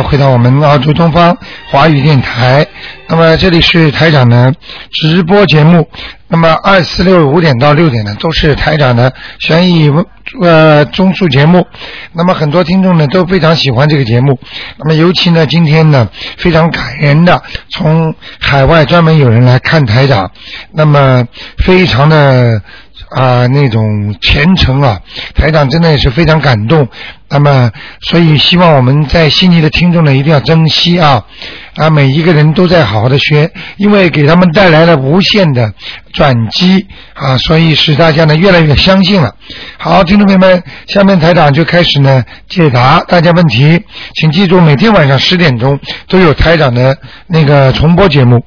回到我们澳洲东方华语电台。那么这里是台长的直播节目。那么二四六五点到六点呢，都是台长的悬疑呃综述节目。那么很多听众呢都非常喜欢这个节目。那么尤其呢今天呢非常感人的，从海外专门有人来看台长，那么非常的。啊，那种虔诚啊，台长真的也是非常感动。那么，所以希望我们在悉尼的听众呢，一定要珍惜啊啊，每一个人都在好好的学，因为给他们带来了无限的转机啊，所以使大家呢越来越相信了。好，听众朋友们，下面台长就开始呢解答大家问题，请记住，每天晚上十点钟都有台长的那个重播节目。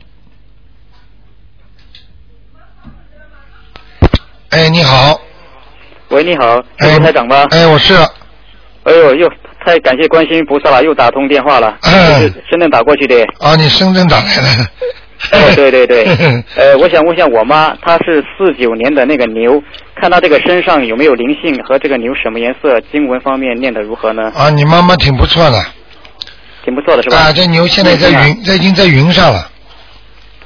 哎，你好。喂，你好，是台长吗？哎，我是。哎呦，又太感谢观世音菩萨了，又打通电话了。嗯。深圳打过去的。啊，你深圳打来的。哦，对对对。呃，我想问一下我妈，她是四九年的那个牛，看她这个身上有没有灵性和这个牛什么颜色，经文方面念的如何呢？啊，你妈妈挺不错的。挺不错的是吧？啊，这牛现在在云，这已经在云上了。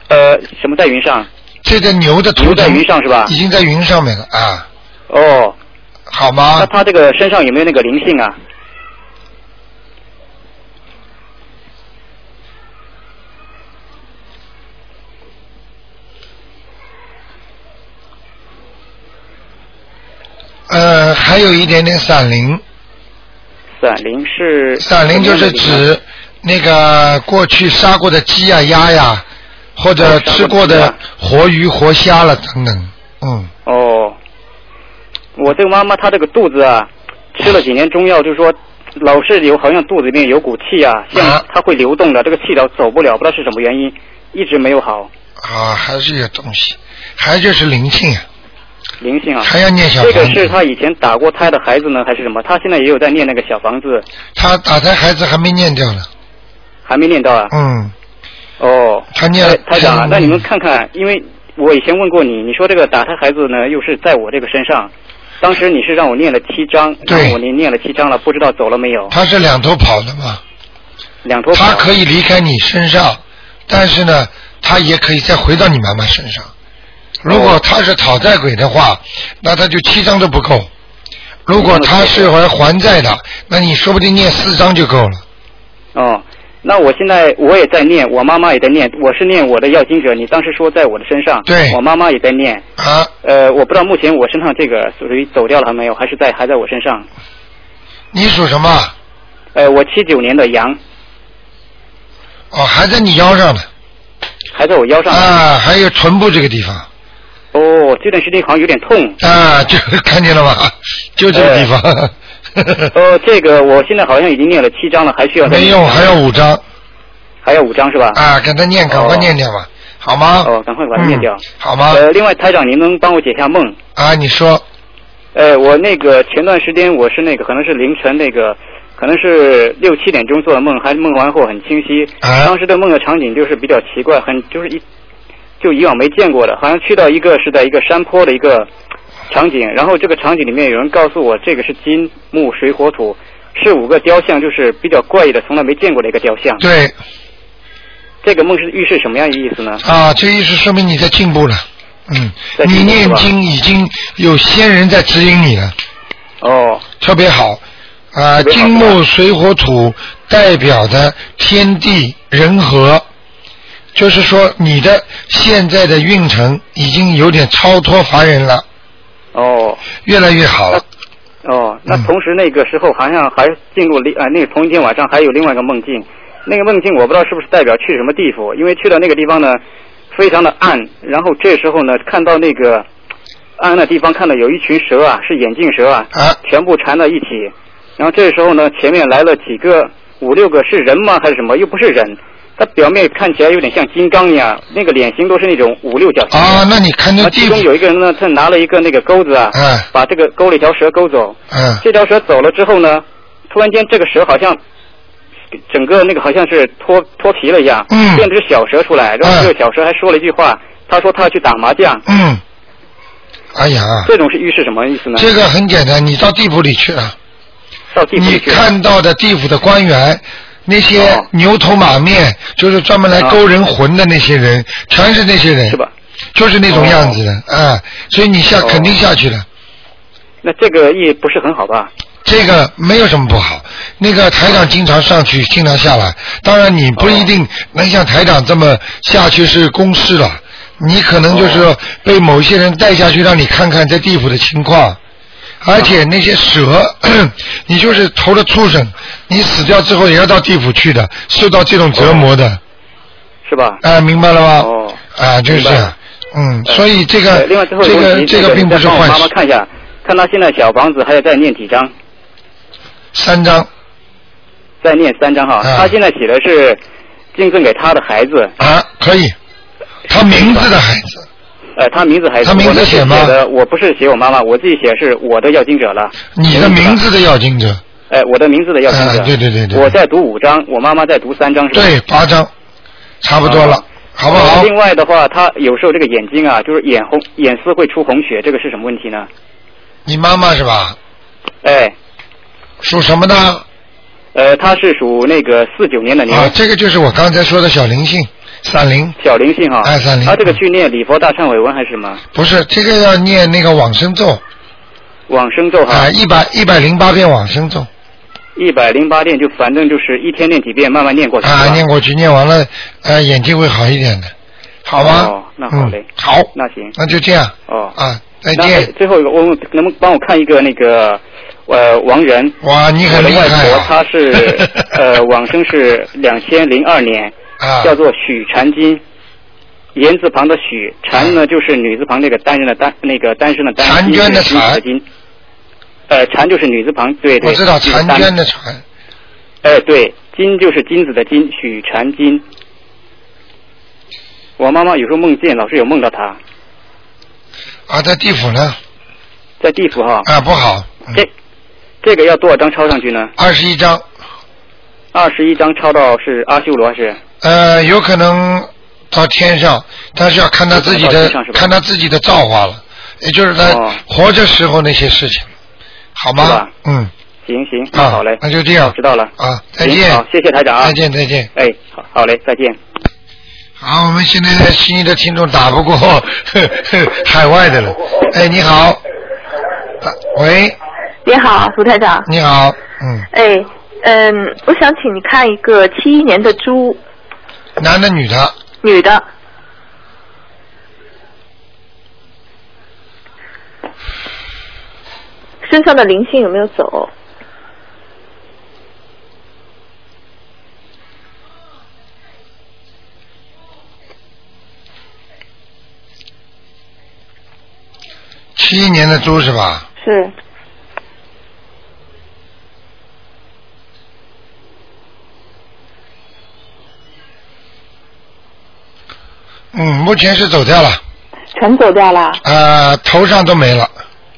呃，什么在云上？这个牛的图在云上是吧？已经在云上面了啊。哦，好吗？那他这个身上有没有那个灵性啊？呃，还有一点点散灵。散灵是？散灵就是指那个过去杀过的鸡呀、鸭呀。或者吃过的活鱼、活虾了等等，嗯。哦，我这个妈妈她这个肚子啊，吃了几年中药，就是说老是有好像肚子里面有股气啊，像它会流动的，这个气道走不了，不知道是什么原因，一直没有好。啊，还是有东西，还就是灵性啊。灵性啊。还要念小房子。这个是他以前打过胎的孩子呢，还是什么？他现在也有在念那个小房子。他打胎孩子还没念掉呢。还没念到啊。嗯。哦，他念台长，那你们看看，因为我以前问过你，你说这个打胎孩子呢，又是在我这个身上，当时你是让我念了七章，对，我念念了七章了，不知道走了没有？他是两头跑的嘛，两头跑。他可以离开你身上，但是呢，他也可以再回到你妈妈身上。如果他是讨债鬼的话，那他就七张都不够。如果他是还还债的，那你说不定念四张就够了。哦。那我现在我也在念，我妈妈也在念。我是念我的要经者，你当时说在我的身上，对，我妈妈也在念。啊。呃，我不知道目前我身上这个属于走掉了还没有，还是在还在我身上。你属什么？呃，我七九年的羊。哦，还在你腰上呢。还在我腰上。啊，还有臀部这个地方。哦，这段时间好像有点痛。啊，就 看见了吧？就这个地方。哦，这个我现在好像已经念了七章了，还需要没用，还要五章，还要五章是吧？啊，给他念，赶快念掉吧，好吗？哦，赶快把它念掉，好吗？呃，另外台长，您能帮我解下梦？啊，你说。呃，我那个前段时间我是那个可能是凌晨那个，可能是六七点钟做的梦，还梦完后很清晰。啊。当时的梦的场景就是比较奇怪，很就是一就以往没见过的，好像去到一个是在一个山坡的一个。场景，然后这个场景里面有人告诉我，这个是金木水火土，是五个雕像，就是比较怪异的，从来没见过的一个雕像。对，这个梦是预示什么样的意思呢？啊，这意思说明你在进步了，嗯，你念经已经有仙人在指引你了。哦，特别好，啊，金木水火土代表的天地人和，就是说你的现在的运程已经有点超脱凡人了。哦，越来越好。哦，那同时那个时候好像还进入另啊，那个同一天晚上还有另外一个梦境，那个梦境我不知道是不是代表去什么地府，因为去到那个地方呢，非常的暗，然后这时候呢看到那个暗的地方看到有一群蛇啊，是眼镜蛇啊，全部缠在一起，然后这时候呢前面来了几个五六个是人吗还是什么？又不是人。他表面看起来有点像金刚一样，那个脸型都是那种五六角形。啊，那你看那其中有一个人呢，他拿了一个那个钩子啊，把这个勾了一条蛇勾走。嗯。这条蛇走了之后呢，突然间这个蛇好像整个那个好像是脱脱皮了一样，变成小蛇出来。然后这个小蛇还说了一句话，他说他要去打麻将。嗯。哎呀。这种是预示什么意思呢？这个很简单，你到地府里去了。到地府里去。你看到的地府的官员。那些哦。牛头马面，就是专门来勾人魂的那些人，全是那些人，是吧？就是那种样子的，啊，所以你下哦。肯定下去了。那这个也不是很好吧？这个没有什么不好，那个台长经常上去，经常下来。当然，你不一定能像台长这么下去是公事了，你可能就是被某些人带下去，让你看看在地府的情况。而且那些蛇，你就是投了畜生，你死掉之后也要到地府去的，受到这种折磨的。是吧？啊，明白了吗？哦，啊，就是这样。嗯，呃所以这个呃另外最后这个这个并不是坏事妈妈。看一下，看他现在小房子还要再念几张？三张再念三张哈。啊她现在写的是敬赠给他的孩子，啊，可以。他名字的孩子，呃，他名字还是他名字写吗的，我不是写我妈妈，我自己写是我的要经者了。你的名字的要经者，哎，我的名字的要经者。啊对对对对我在读五章，我妈妈在读三章，是吧？对，八章，差不多了哦，好不好呃？另外的话，他有时候这个眼睛啊，就是眼红，眼丝会出红血，这个是什么问题呢？你妈妈是吧？哎，属什么的？呃，他是属那个四九年的年。啊，这个就是我刚才说的小灵性，闪灵，小灵性哈，哎闪灵他这个去念礼佛大忏悔文还是什么不是这个要念那个往生咒往生咒哈啊，？一百一百零八遍往生咒一百零八遍，就反正就是一天念几遍，慢慢念过去。啊，念过去，念完了，呃，眼睛会好一点的，好吗？哦那好嘞嗯，好，那行那就这样哦。啊，再见。最后一个，我能不能帮我看一个那个呃王源？哇，你很我的外厉害啊！婆她是 呃往生是两千零二年，啊，叫做许婵金。言字旁的许，婵呢就是女字旁那个单人的单，那个单身的单，婵娟的金是金子的金。呃，婵就是女字旁，对对。我知道婵娟的婵，哎，对，金就是金子的金，许婵金。我妈妈有时候梦见，老是有梦到她啊，在地府呢，在地府哈。啊，不好，嗯这这个要多少张抄上去呢？二十一张，二十一张抄到是阿修罗还是？呃，有可能到天上，但是要看他自己的看他自己的造化了，也就是他哦活着时候那些事情，好吗？嗯，行行，好嘞，那就这样知道了。啊，再见，好，谢谢台长啊。再见，再见。哎，好，好嘞，再见。好，我们现在的悉尼的听众打不过呵呵 海外的了。哎，你好，啊喂，你好，卢台长。你好，嗯，哎，嗯，我想请你看一个七一年的猪，男的女的？女的，身上的灵性有没有走？七一年的猪是吧？是，嗯，目前是走掉了，全走掉了。呃，头上都没了，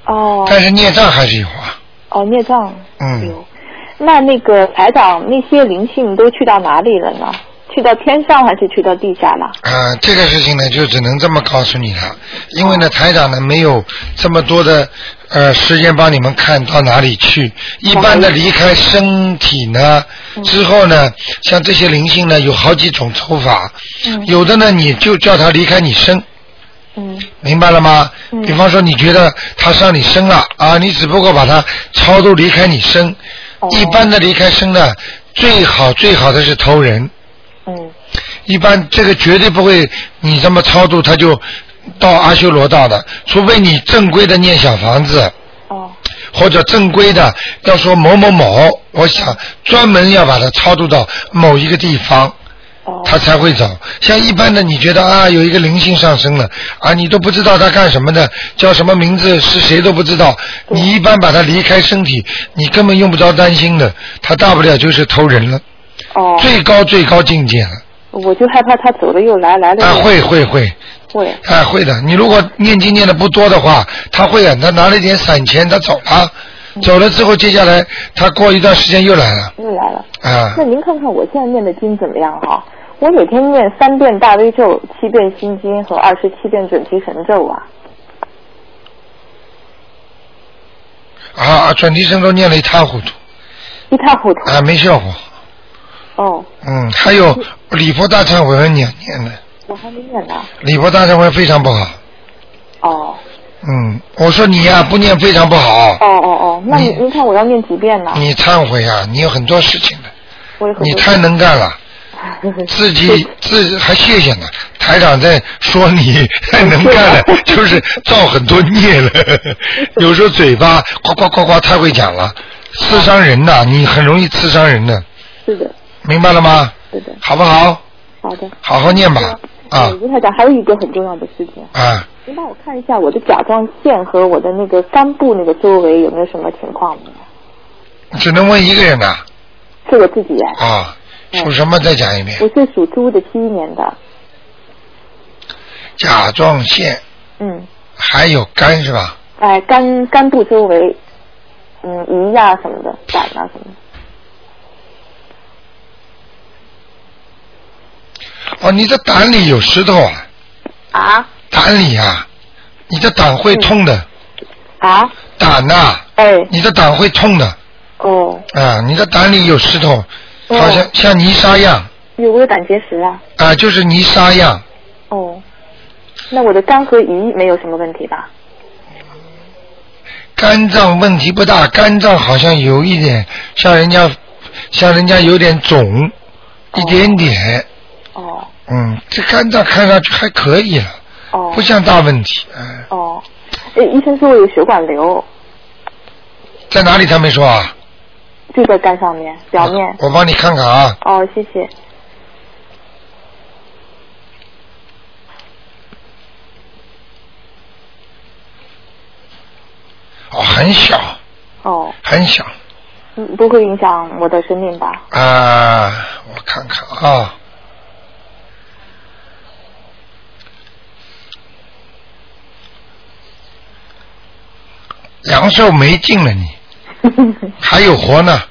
哦但是孽障还是有啊。哦，孽障嗯有。那那个台长，那些灵性都去到哪里了呢？去到天上还是去到地下了？啊，这个事情呢，就只能这么告诉你了，因为呢，台长呢没有这么多的呃时间帮你们看到哪里去。一般的离开身体呢之后呢，像这些灵性呢，有好几种走法，嗯有的呢你就叫他离开你身，嗯明白了吗？嗯比方说你觉得他上你身了啊，你只不过把他超度离开你身。哦一般的离开身呢，最好最好的是投人。嗯。一般这个绝对不会，你这么超度他就到阿修罗道的，除非你正规的念小房子，哦或者正规的要说某某某，我想专门要把它超度到某一个地方，哦他才会走。像一般的，你觉得啊有一个灵性上升了啊，你都不知道他干什么的，叫什么名字是谁都不知道，你一般把他离开身体，你根本用不着担心的，他大不了就是偷人了，哦，最高最高境界了。我就害怕他走了又来，来了啊，又会会会，会啊会的。你如果念经念的不多的话，他会啊，他拿了一点散钱，他走了，走了之后，接下来他过一段时间又来了，又来了。啊那，您看看我现在念的经怎么样哈？我每天念三遍大悲咒、七遍心经和二十七遍准提神咒啊。啊啊，准提神咒念了一塌糊涂，一塌糊涂。啊，没效果，哦，嗯，还有礼佛大忏悔文念念的，我还没念呢。礼佛大忏悔非常不好。哦，嗯，我说你呀、不念非常不好。哦哦哦，那你你您看我要念几遍呢？你忏悔啊，你有很多事情的，我有很多你太能干了，自己自己还谢谢呢。台长在说你 太能干了，就是造很多孽了。有时候嘴巴呱呱呱呱太会讲了，刺伤人呐，你很容易刺伤人的，是的，明白了吗？对的，好不好？好的。好好念吧，啊嗯，卢台长，还有一个很重要的事情，啊，您帮我看一下我的甲状腺和我的那个肝部那个周围有没有什么情况？只能问一个人呐，是我自己哎，啊，属什么？再讲一遍。我是属猪的，七一年的，甲状腺嗯，还有肝是吧？哎，肝肝部周围，嗯，胰呀、什么的，胆啊什么的，哦，你的胆里有石头啊，啊？胆里啊，你的胆会痛的，啊，胆呐、哎，你的胆会痛的哦，啊，你的胆里有石头，哦。好像像泥沙样有没有胆结石啊，啊，就是泥沙样，哦，那我的肝和胰没有什么问题吧？肝脏问题不大，肝脏好像有一点像人家像人家有点肿，一点点，哦嗯，这肝脏看上去还可以了，哦不像大问题，嗯，哦，哎，医生说我有血管瘤，在哪里他没说啊？就在肝上面表面。我帮你看看啊，哦，谢谢。哦，很小，哦，很小。嗯，不会影响我的生命吧？啊，我看看啊，阳寿没尽了你，还有活呢。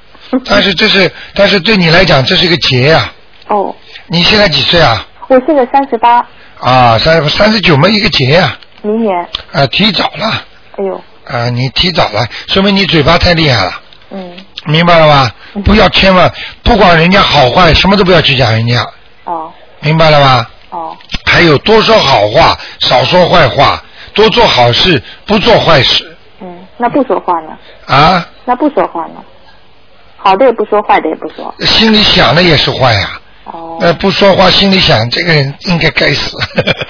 但是这是，但是对你来讲这是个劫呀、哦，你现在几岁啊？我现在三十八，啊，三三十九没一个劫呀、明年，啊，提早了，哎呦，啊，你提早了，说明你嘴巴太厉害了，嗯，明白了吧？嗯。不要千万，不管人家好坏，什么都不要去讲人家，哦。明白了吧？哦。还有多说好话，少说坏话，多做好事，不做坏事。嗯，那不说话呢？啊！那不说话呢？好的也不说，坏的也不说。心里想的也是坏呀、哦，呃，不说话，心里想这个人应该该死，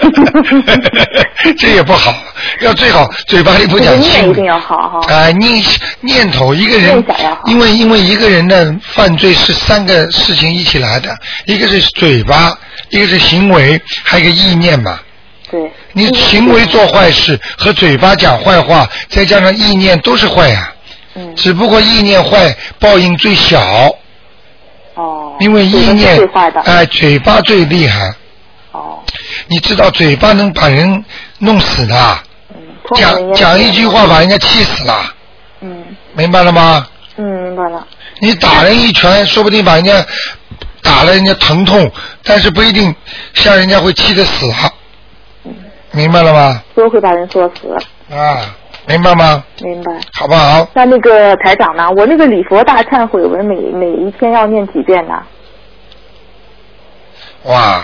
这也不好。要最好嘴巴里不讲心里念一定要好哈。啊、念念头一个人因为因为一个人的犯罪是三个事情一起来的，一个是嘴巴，一个是行为，还有一个意念嘛。对。你行为做坏事和嘴巴讲坏话，再加上意念都是坏呀、嗯。只不过意念坏，报应最小，哦。因为意念。哎、嘴巴最厉害。哦。你知道嘴巴能把人弄死的，嗯。讲讲一句话把人家气死了，嗯明白了吗？嗯，明白了。你打人一拳，说不定把人家打了人家疼痛，但是不一定像人家会气得死啊，嗯，明白了吗？说会把人说死，啊，明白吗？明白。好不好？那那个台长呢？我那个礼佛大忏悔文每每一天要念几遍呢？哇，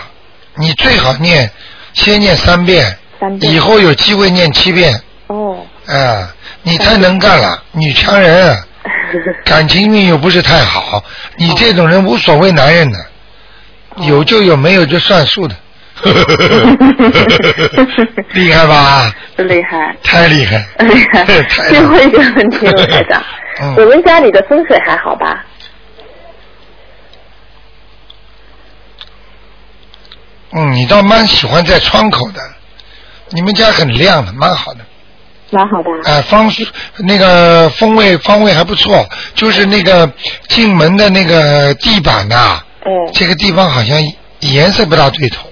你最好念，先念三遍，三遍。以后有机会念七遍。哦。啊，你太能干了，女强人，感情运又不是太好，你这种人无所谓男人的，哦有就有，没有就算数的。厉害吧？厉害。太厉害。厉害。太最后一个问题，罗台长，嗯我们家里的风水还好吧？嗯，你倒蛮喜欢在窗口的，你们家很亮的，蛮好的。蛮好的。啊，方那个风味方位还不错，就是那个进门的那个地板呐、嗯这个地方好像颜色不大对头。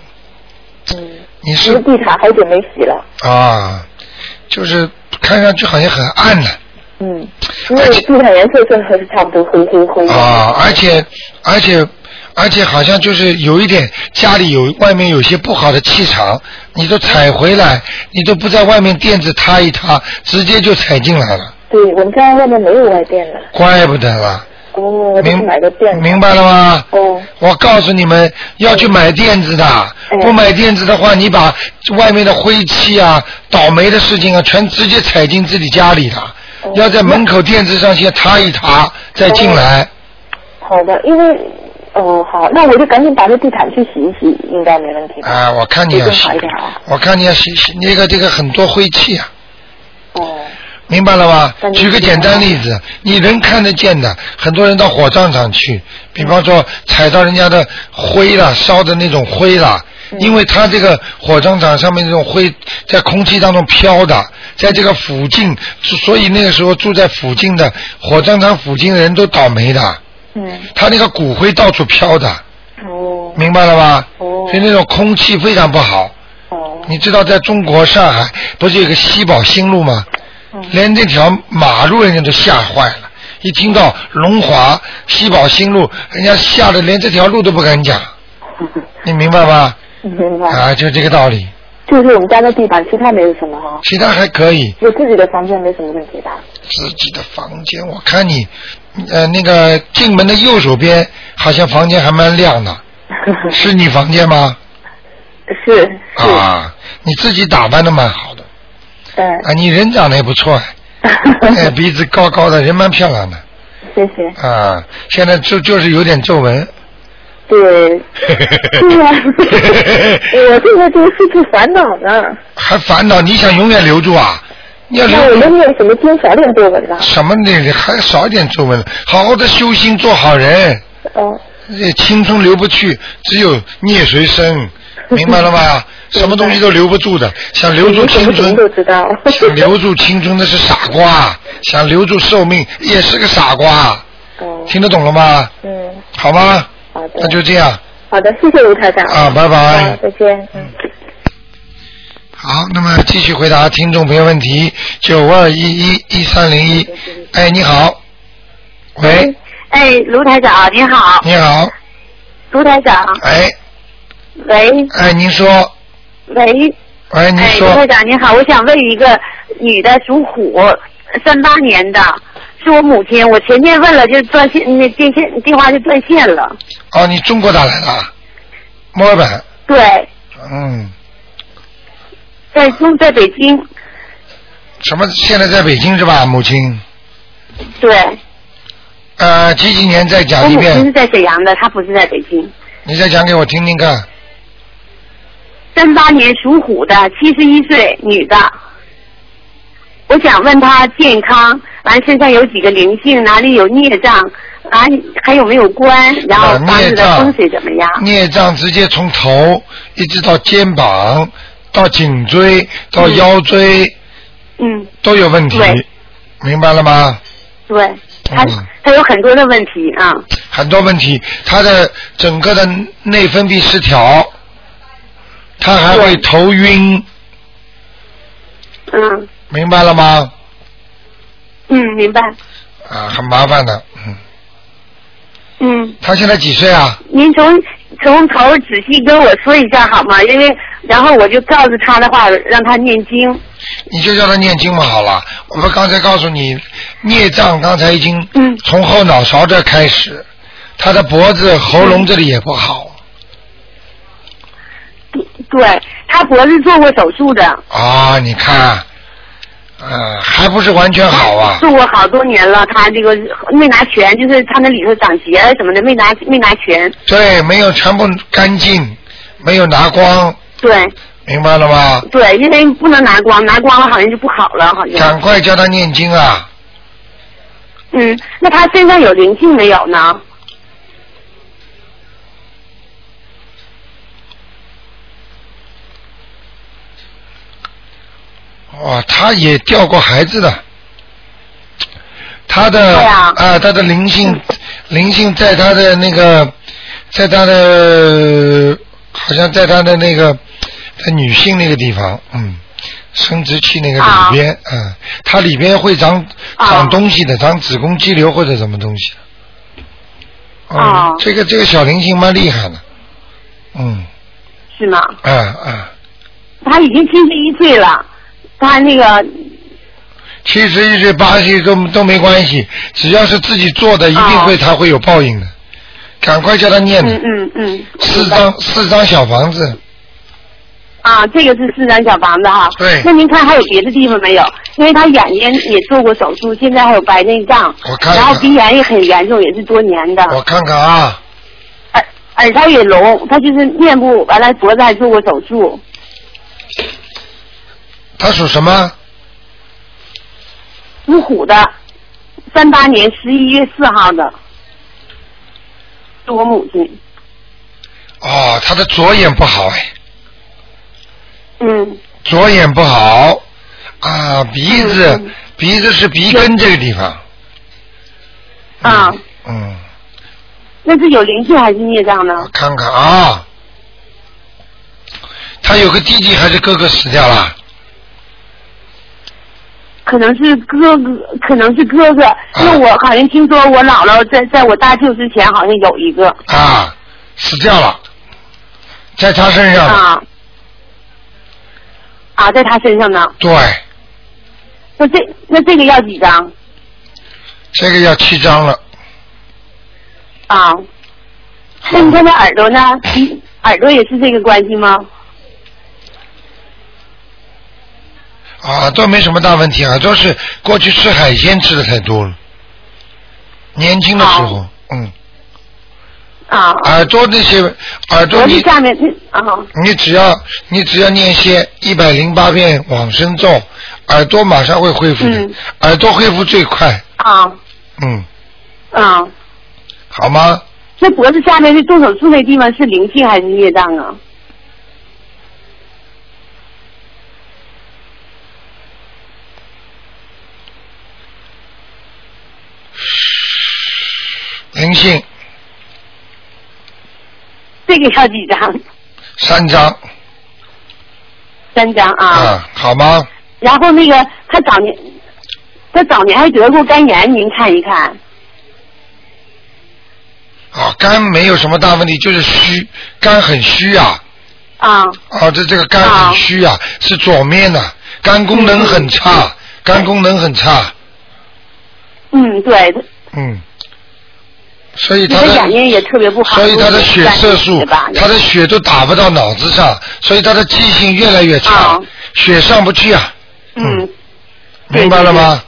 嗯。你是这个地毯好久没洗了。啊，就是看上去好像很暗的嗯，因为地毯颜色是还是差不多灰灰灰的。啊，而且而且而且好像就是有一点家里有外面有些不好的气场，你都踩回来，你都不在外面垫子踏一踏，直接就踩进来了，对我们家外面没有外垫的。怪不得了。哦，我明买个垫子。明白了吗？哦，我告诉你们，要去买垫子的，嗯不买垫子的话，你把外面的灰气啊、倒霉的事情啊，全直接踩进自己家里了。哦要在门口垫子上先擦一擦，再进来。好的，因为哦好，那我就赶紧把这地毯去洗一洗，应该没问题吧？啊，我看你要洗好一点啊，我看你要洗洗那个这个很多灰气啊。哦，明白了吗感？觉举个简单例子，你人看得见的，很多人到火葬场去，比方说踩到人家的灰了，烧的那种灰了，嗯因为他这个火葬场上面这种灰在空气当中飘的，在这个附近，所以那个时候住在附近的火葬场附近的人都倒霉的，嗯，他那个骨灰到处飘的，哦，明白了吧？哦所以那种空气非常不好。哦，你知道在中国上海不是有个西宝新路吗？嗯连这条马路人家都吓坏了，一听到龙华西宝新路，人家吓得连这条路都不敢讲，你明白吧？明白。啊，就这个道理，就是我们家的地板，其他没有什么哈，其他还可以。就自己的房间没什么问题吧？自己的房间，我看你，呃，那个进门的右手边好像房间还蛮亮的，是你房间吗？是是，啊，你自己打扮的蛮好的，嗯，啊，你人长得也不错，哎，鼻子高高的，人蛮漂亮的。谢谢。啊，现在就就是有点皱纹。对，对呀、我现在就是四处烦恼呢。还烦恼？你想永远留住啊？你要留住能念什么经少点皱纹了？什么呢？还少一点皱纹，好好的修心，做好人。哦，这青春留不去，只有孽随身，明白了吧？什么东西都留不住的，想留住青春，都知道。想留住青春的是傻瓜，想留住寿命也是个傻瓜，哦，听得懂了吗？嗯，好吗？好的。那就这样。好的，谢谢卢台长。啊拜拜，再见。嗯。好，那么继续回答听众朋友问题，九二一一一三零一。哎，你好，喂，哎，卢台长你好，你好，卢台长，哎，喂。哎，您说，喂，喂，您哎，卢台，长您好，我想问一个女的属虎，三八年的，是我母亲，我前天问了就断线，那电线电话就断线了，哦，你中国打来的啊，墨尔本，对，嗯，在中在北京，什么？现在在北京是吧？母亲，对，呃，几几年再讲一遍，母亲是在沈阳的，她不是在北京。你再讲给我听听看。三八年属虎的，七十一岁，女的。我想问她健康，完身上有几个灵性，哪里有孽障，啊，还有没有关，然后啊房子的风水怎么样？孽障直接从头一直到肩膀，到颈椎，到腰椎、嗯，都有问题对，明白了吗？对，他嗯她有很多的问题啊，很多问题，他的整个的内分泌失调，他还会头晕，嗯明白了吗？嗯，明白。啊，很麻烦的，嗯。嗯，他现在几岁啊？您从从头仔细跟我说一下好吗？因为然后我就告诉他的话，让他念经。你就叫他念经嘛，好了。我们刚才告诉你，孽障刚才已经嗯从后脑勺这儿开始，他的脖子、喉咙这里也不好对，他脖子做过手术的。啊。你看，呃，还不是完全好啊。做过好多年了，他这个没拿全，就是他那里头长结什么的，没拿没拿全。对，没有全部干净，没有拿光，对明白了吗？对，因为不能拿光，拿光了好像就不好了，好像。赶快叫他念经啊！嗯，那他身上有灵性没有呢？哇，他也掉过孩子的，他的啊。啊他的灵性灵性在他的那个，在他的好像在他的那个在女性那个地方，嗯，生殖器那个里边，嗯，它里边会长啊。长东西的，长子宫肌瘤或者什么东西的。嗯啊，这个这个小灵性蛮厉害的，嗯，是吗？啊啊，他已经七十一岁了，他那个七十一岁、八十岁都都没关系，只要是自己做的，一定会他会有报应的。赶快叫他念嗯嗯嗯。四张四张小房子，啊，这个是四张小房子哈。对那您看还有别的地方没有？因为他眼睛也做过手术，现在还有白内障，我看看然后鼻炎也很严重，也是多年的。我看看啊，耳耳朵也聋，他就是面部完了脖子还做过手术。他属什么？属虎的，三八年十一月四号的，是我母亲。哦，他的左眼不好哎，嗯，左眼不好啊，鼻子、鼻子是鼻根这个地方。啊，嗯，那是有灵性还是孽障我呢？看看啊，他有个弟弟还是哥哥死掉了？可能是哥哥，可能是哥哥，因为我好像听说我姥姥在在我大舅之前好像有一个啊，死掉了，在他身上。啊啊，在他身上呢。对，那这那这个要几张这个要七张了。啊？那你看他耳朵呢？耳朵也是这个关系吗？啊，都没什么大问题啊，都是过去吃海鲜吃的太多了，年轻的时候，嗯，啊，耳朵那些耳朵你脖子下面那啊你只要你只要念些一百零八遍往生咒，耳朵马上会恢复的，嗯耳朵恢复最快，啊嗯，啊！好吗？那脖子下面是动手术那地方是灵性还是业障啊？灵性这个要几张？三张三张啊。啊，好吗？然后那个他早年，他早年还得过肝炎，您看一看。啊，肝没有什么大问题，就是虚，肝很虚啊。啊啊，这这个肝很虚啊，是左面的、肝功能很差，肝功能很差，嗯，对，嗯，所以那他的眼睛也特别不好。所以他的血色素？，他的血都打不到脑子上，所以他的记性越来越差啊，血上不去啊，嗯，对明白了吗？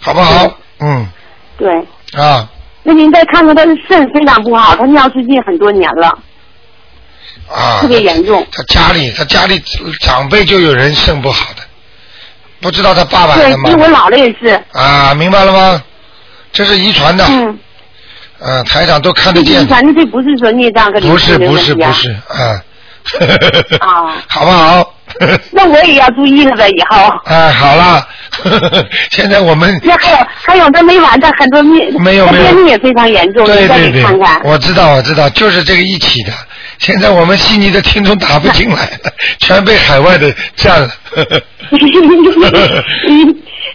好不好？嗯，对。啊那您再看看他的肾非常不好，他尿失禁很多年了，啊，特别严重。他家里他家里长辈就有人肾不好的，不知道他爸爸还对，因为我妈姥姥也是。啊，明白了吗？这是遗传的，嗯，呃，台长都看得见的。反正这不是说孽障跟灵不是不。是不是，啊，啊 好不好？那我也要注意了呗，以后。哎，好了，现在我们那还有还有，他没完，的很多秘他没有没有便秘也非常严重，对对对给看看。，我知道我知道，就是这个一起的。现在我们悉尼的听众打不进来了，全被海外的占了。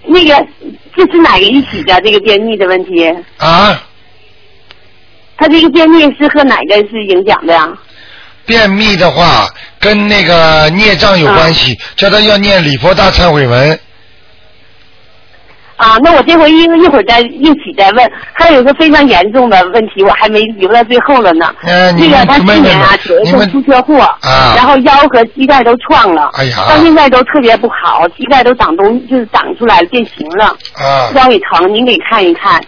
那个这是哪个一起的？这个便秘的问题，啊，他这个便秘是和哪个是影响的呀？便秘的话跟那个孽障有关系，叫他要念礼佛大忏悔文。啊，那我这回一一会儿再一起再问。还有一个非常严重的问题，我还没留到最后了呢。呃你那个他你去年啊，九月份出车祸，啊然后腰和膝盖都撞了，哎呀到现在都特别不好，膝盖都长东就是长出来了，变形了，啊腰也疼，您给看一看。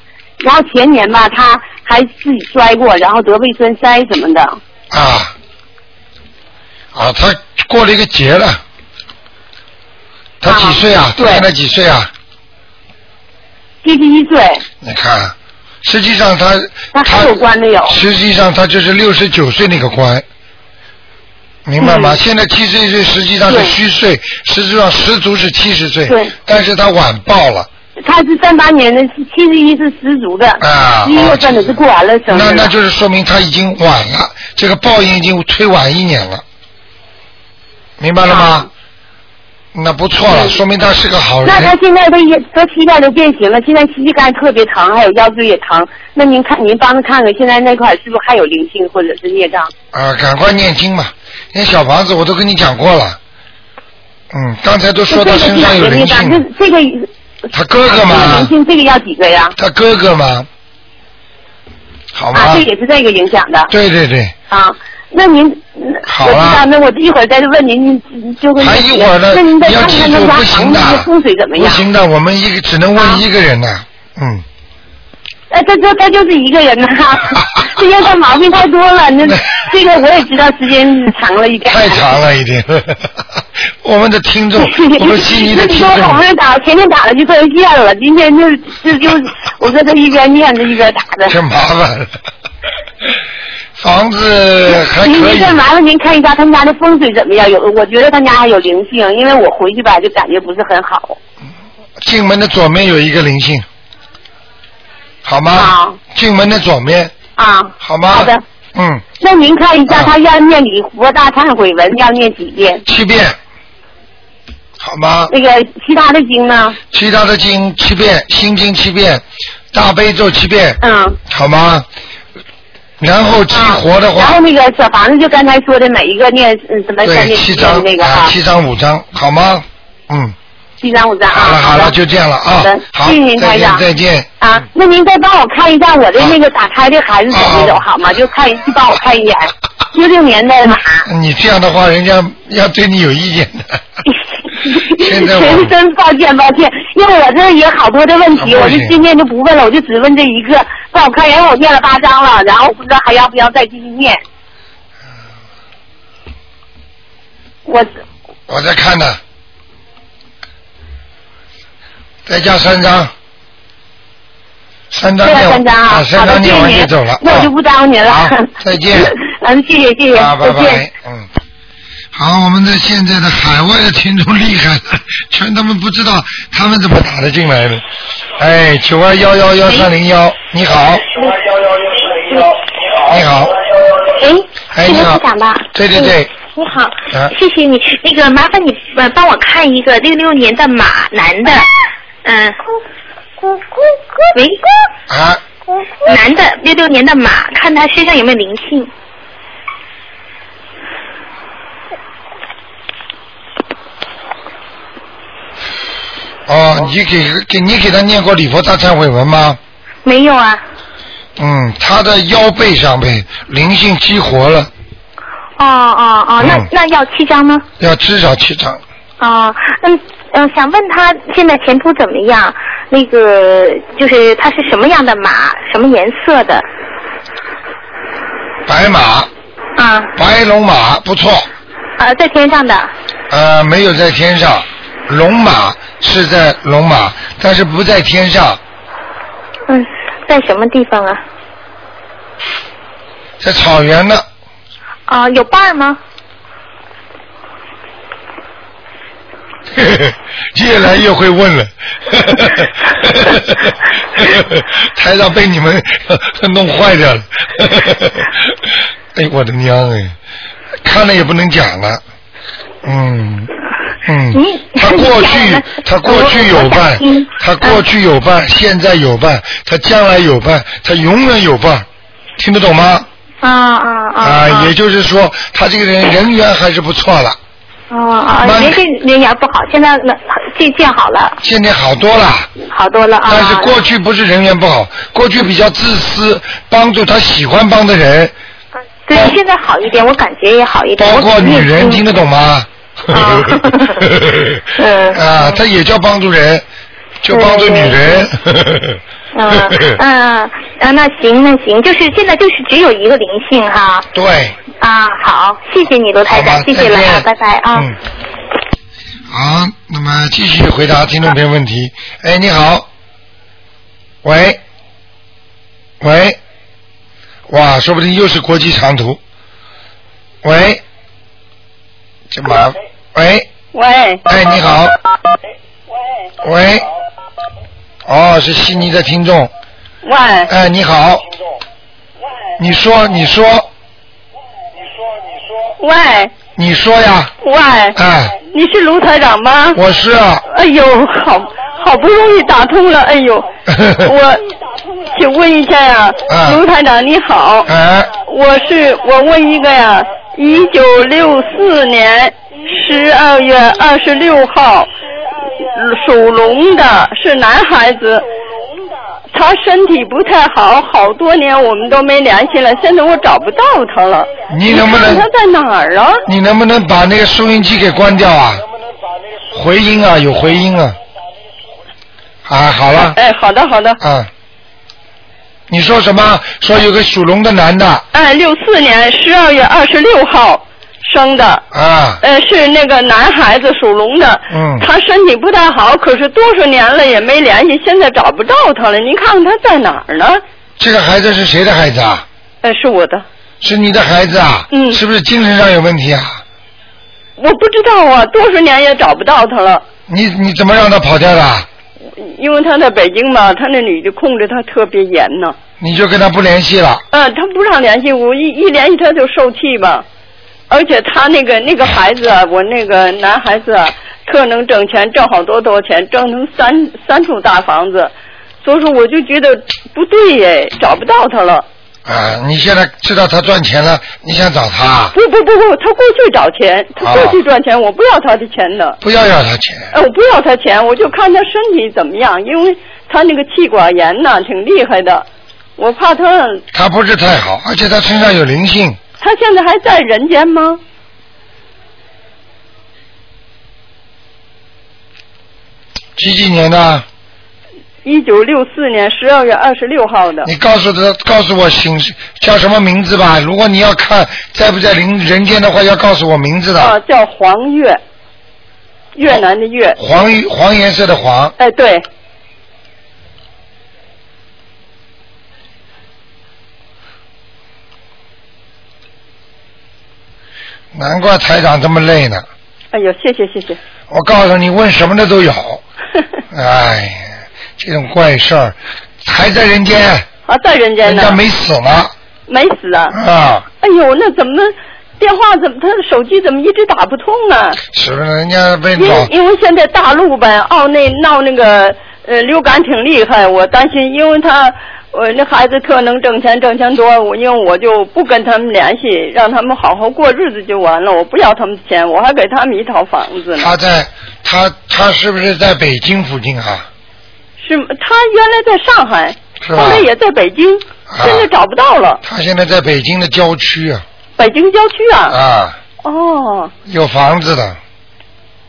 然后前年吧，他还自己摔过，然后得胃栓塞什么的。啊啊，他过了一个节了。他几岁啊？现在几岁啊？七十一岁，你看，实际上他他还有关没有？实际上他就是六十九岁那个关，明白吗？嗯现在七十一岁实际上是虚岁，实际上十足是七十岁，对但是他晚报了，他是三八年的，七十一是十足的，啊十一月份的是过完了生日了。那那就是说明他已经晚了，这个报应已经推晚一年了，明白了吗？啊那不错了，嗯说明他是个好人。那他现在他也他膝盖都变形了，现在膝盖特别疼，还有腰椎也疼。那您看，您帮他看看，现在那块是不是还有灵性或者是孽障？啊，赶快念经吧！那小房子我都跟你讲过了。嗯，刚才都说到身上有？灵性这，这个他哥哥灵嘛，性这个要几个呀？他哥哥嘛，好吗？啊，这也是这个影响的对对对，啊。那您，我知道，那我一会儿再问您，您就会还一会儿呢，那您再看看他家不行的房子的风水怎么，样？不行的，我们一个只能问一个人呢，嗯。哎，他他他就是一个人呐、这些他毛病太多了。那 这个我也知道，时间长了一点。太长了一点。我们的听众，我们悉尼的听那你说我众，们打前天打了就特线了，今天就就就我跟他一边念着一边打的。挺麻烦了。房子还可以，您再麻烦您看一下他们家的风水怎么样？有，我觉得他家还有灵性，因为我回去吧就感觉不是很好。进门的左面有一个灵性，好吗好？进门的左面，啊，好吗？好的。嗯，那您看一下，啊他要念礼佛大忏悔文要念几遍？七遍，好吗？那个其他的经呢？其他的经七遍，心经七遍，大悲咒七遍，嗯。好吗？然后激活的话然后，那个小房子就刚才说的，每一个念嗯什么三对，念七张那个哈，七张五张，好吗？嗯，七张五张啊。好了好了，就这样了啊好的，好，谢谢您再见台长再见。啊，那您再帮我看一下我的那个打胎的孩子怎么走啊好吗？就看一，就帮我看一眼，六六年的马。你这样的话，人家要对你有意见的。现在我真真抱歉抱歉，因为我这也好多的问题，我就今天就不问了，我就只问这一个，帮我看，因为我念了八张了，然后不知道还要不要再继续念。我我在看呢，再加三张，三张对了念三张啊，好三的，谢谢张念完就您走了。，那我就不耽误您了。好再见 嗯，谢谢谢谢，再见。，嗯。好，我们的现在的海外的听众厉害了，全他们不知道他们怎么打得进来的。哎，九二幺幺幺三零幺，你好。你好，喂，是哎你好卢台长吧？对对对嗯你好，啊谢谢你。那个麻烦你呃帮我看一个六六年的马男的，嗯、喂，啊，男的六六年的马，看他身上有没有灵性。哦，你给给你给他念过礼佛大忏悔文吗？没有啊。嗯，他的腰背上被灵性激活了，哦哦哦，那、嗯那要七张吗？要至少七张。哦，嗯嗯、想问他现在前途怎么样？那个就是他是什么样的马，什么颜色的？白马，啊白龙马不错，呃，在天上的。呃，没有在天上，龙马是在龙马，但是不在天上，嗯，在什么地方啊？在草原呢。啊、有伴儿吗？越来越会问了，台上被你们 弄坏掉了。哎，我的娘哎，看了也不能讲了。嗯嗯你，他过去他过去有伴，他过去有伴，现在有伴，他将来有伴，他永远有伴，听得懂吗？啊啊啊！啊，也就是说，他这个人人缘还是不错了，哦啊，慢原先人缘不好，现在那渐渐好了，现在好多了。好多了啊。但是过去不是人缘不好，过去比较自私，帮助他喜欢帮的人，对现在好一点，我感觉也好一点。包括女人，听得懂吗？啊嗯 啊，他也叫帮助人，就帮助女人。嗯嗯 啊，那行那行，就是现在就是只有一个灵性哈对，啊，好，谢谢你罗台好吧长，谢谢了啊，拜拜啊。嗯。好，那么继续回答听众朋友问题。哎，你好，喂，喂，哇，说不定又是国际长途。喂，这麻，喂，喂，哎，你好。喂。喂哦，是悉尼的听众。喂，哎，你好。你说，你说，喂，你说呀。喂，哎，你是卢台长吗？我是啊。哎呦，好好不容易打通了，哎呦，我请问一下呀、啊卢台长你好，哎，我是我问一个呀，一九六四年十二月二十六号属龙的，是男孩子。他身体不太好，好多年我们都没联系了，现在我找不到他了。你能不能看他在哪儿啊？你能不能把那个收音机给关掉啊？回音啊，有回音啊。啊，好了。哎，好的好的。啊。你说什么？说有个属龙的男的。哎，六四年十二月二十六号生的。啊。呃，是那个男孩子属龙的。嗯。他身体不太好，可是多少年了也没联系，现在找不到他了。您看看他在哪儿呢？这个孩子是谁的孩子啊？哎，是我的。是你的孩子啊？嗯。是不是精神上有问题啊？我不知道啊，多少年也找不到他了。你你怎么让他跑掉的？因为他在北京嘛，他那女的控制他特别严呢。你就跟他不联系了。嗯，他不让联系，我一一联系他就受气吧。而且他那个那个孩子啊，我那个男孩子啊，特能挣钱，挣好多多钱，挣成三三处大房子。所以说我就觉得不对耶，找不到他了。啊，你现在知道他赚钱了，你想找他？不不不不，他过去找钱，他过去赚钱，我不要他的钱的。不要要他钱。呃，我不要他钱，我就看他身体怎么样，因为他那个气管炎呐，挺厉害的，我怕他。他不是太好，而且他身上有灵性。他现在还在人间吗？几几年的？一九六四年十二月二十六号的。你告诉他，告诉我姓叫什么名字吧。如果你要看在不在人人间的话，要告诉我名字的。啊，叫黄月，越南的越。黄黄颜色的黄。哎，对。难怪台长这么累呢。哎呦，谢谢谢谢。我告诉你，问什么的都有。哎呀，这种怪事儿还在人间。啊，在人间呢。人家没死呢。没死啊。啊。哎呦，那怎么电话怎么他的手机怎么一直打不通啊？是不是人家被因为因为现在大陆呗，澳内闹那个呃流感挺厉害，我担心，因为他。我那孩子特能挣钱，挣钱多，我因为我就不跟他们联系，让他们好好过日子就完了。我不要他们钱，我还给他们一套房子呢。他在他他是不是在北京附近啊？是，他原来在上海，是后来也在北京，现在找不到了。他现在在北京的郊区啊。北京郊区啊。啊。哦。有房子的。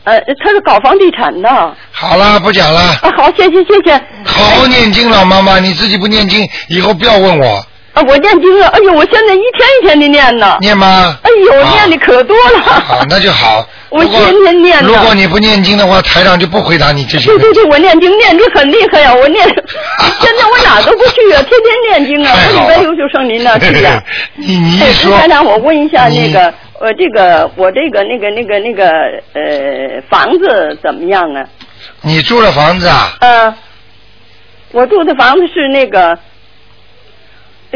呃，他是搞房地产的。好了，不讲了。啊，好，谢谢，谢谢。好好念经，老妈妈，你自己不念经，以后不要问我。啊，我念经了，哎呦，我现在一天一天的念呢。念吗？哎呦，念的可多了。好，那就好。我天天念如果你不念经的话，台长就不回答你这些。对对对，我念经念的很厉害呀，我念，现在我哪都不去啊，天天念经啊，我礼拜六就上您那去呀。你你一说。台长，我问一下那个。呃，这个我这个那个那个那个呃房子怎么样啊？你住的房子啊？呃，我住的房子是那个，